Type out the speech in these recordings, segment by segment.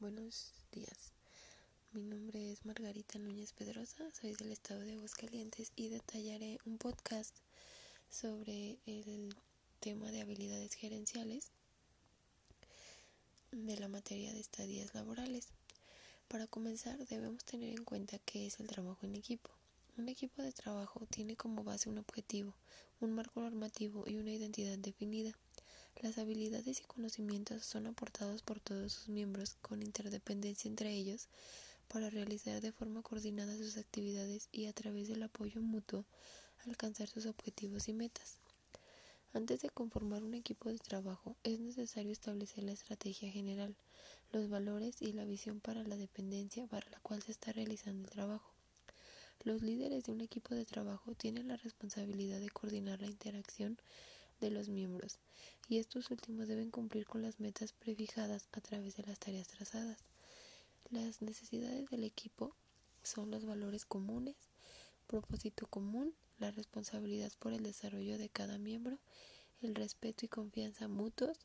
buenos días. Mi nombre es Margarita Núñez Pedrosa, soy del estado de Aguascalientes y detallaré un podcast sobre el tema de habilidades gerenciales de la materia de estadías laborales. Para comenzar, debemos tener en cuenta qué es el trabajo en equipo. Un equipo de trabajo tiene como base un objetivo, un marco normativo y una identidad definida. Las habilidades y conocimientos son aportados por todos sus miembros con interdependencia entre ellos para realizar de forma coordinada sus actividades y a través del apoyo mutuo alcanzar sus objetivos y metas. Antes de conformar un equipo de trabajo es necesario establecer la estrategia general, los valores y la visión para la dependencia para la cual se está realizando el trabajo. Los líderes de un equipo de trabajo tienen la responsabilidad de coordinar la interacción de los miembros, y estos últimos deben cumplir con las metas prefijadas a través de las tareas trazadas. Las necesidades del equipo son los valores comunes, propósito común, la responsabilidad por el desarrollo de cada miembro, el respeto y confianza mutuos,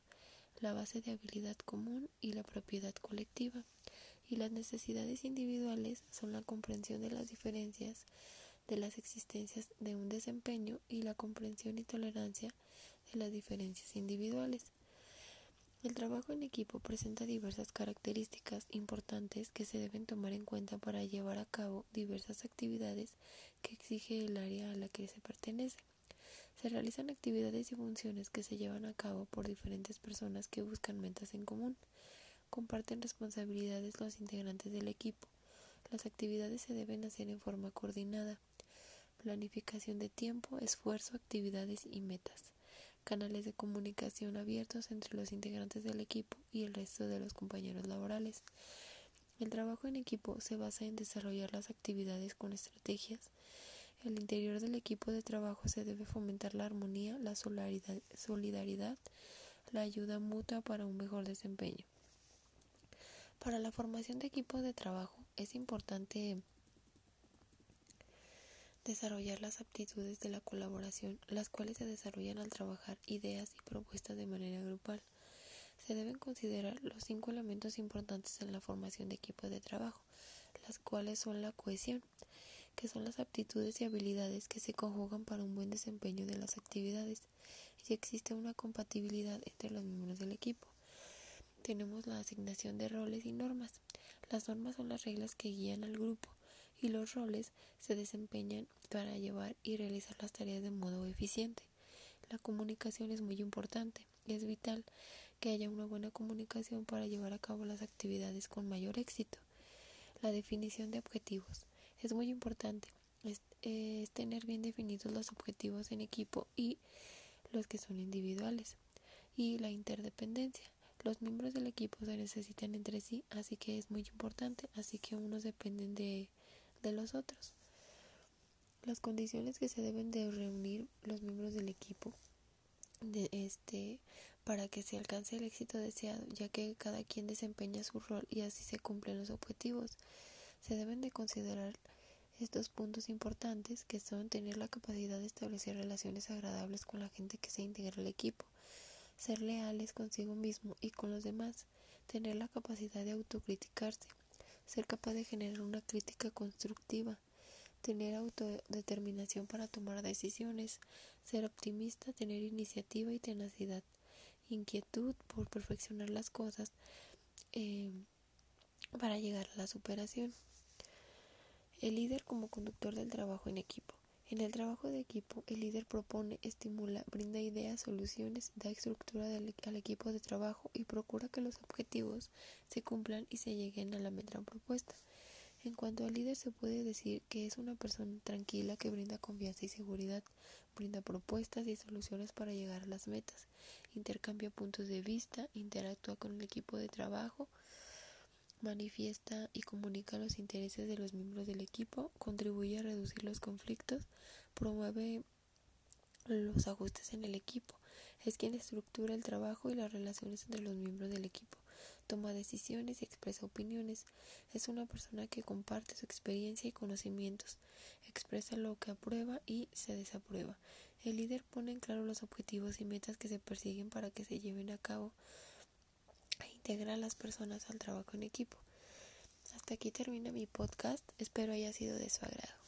la base de habilidad común y la propiedad colectiva. Y las necesidades individuales son la comprensión de las diferencias de las existencias de un desempeño y la comprensión y tolerancia de las diferencias individuales. El trabajo en equipo presenta diversas características importantes que se deben tomar en cuenta para llevar a cabo diversas actividades que exige el área a la que se pertenece. Se realizan actividades y funciones que se llevan a cabo por diferentes personas que buscan metas en común. Comparten responsabilidades los integrantes del equipo. Las actividades se deben hacer en forma coordinada planificación de tiempo, esfuerzo, actividades y metas, canales de comunicación abiertos entre los integrantes del equipo y el resto de los compañeros laborales. El trabajo en equipo se basa en desarrollar las actividades con estrategias. El interior del equipo de trabajo se debe fomentar la armonía, la solidaridad, la ayuda mutua para un mejor desempeño. Para la formación de equipos de trabajo es importante Desarrollar las aptitudes de la colaboración, las cuales se desarrollan al trabajar ideas y propuestas de manera grupal. Se deben considerar los cinco elementos importantes en la formación de equipos de trabajo, las cuales son la cohesión, que son las aptitudes y habilidades que se conjugan para un buen desempeño de las actividades, y existe una compatibilidad entre los miembros del equipo. Tenemos la asignación de roles y normas. Las normas son las reglas que guían al grupo y los roles se desempeñan para llevar y realizar las tareas de modo eficiente. La comunicación es muy importante es vital que haya una buena comunicación para llevar a cabo las actividades con mayor éxito. La definición de objetivos es muy importante. Es, es tener bien definidos los objetivos en equipo y los que son individuales. Y la interdependencia. Los miembros del equipo se necesitan entre sí, así que es muy importante, así que unos dependen de de los otros. Las condiciones que se deben de reunir los miembros del equipo de este para que se alcance el éxito deseado, ya que cada quien desempeña su rol y así se cumplen los objetivos. Se deben de considerar estos puntos importantes que son tener la capacidad de establecer relaciones agradables con la gente que se integra al equipo, ser leales consigo mismo y con los demás, tener la capacidad de autocriticarse, ser capaz de generar una crítica constructiva, tener autodeterminación para tomar decisiones, ser optimista, tener iniciativa y tenacidad, inquietud por perfeccionar las cosas eh, para llegar a la superación. El líder como conductor del trabajo en equipo. En el trabajo de equipo, el líder propone, estimula, brinda ideas, soluciones, da estructura al equipo de trabajo y procura que los objetivos se cumplan y se lleguen a la meta propuesta. En cuanto al líder, se puede decir que es una persona tranquila que brinda confianza y seguridad, brinda propuestas y soluciones para llegar a las metas, intercambia puntos de vista, interactúa con el equipo de trabajo, manifiesta y comunica los intereses de los miembros del equipo, contribuye a reducir los conflictos, promueve los ajustes en el equipo, es quien estructura el trabajo y las relaciones entre los miembros del equipo, toma decisiones y expresa opiniones, es una persona que comparte su experiencia y conocimientos, expresa lo que aprueba y se desaprueba. El líder pone en claro los objetivos y metas que se persiguen para que se lleven a cabo integra a las personas al trabajo en equipo. Hasta aquí termina mi podcast, espero haya sido de su agrado.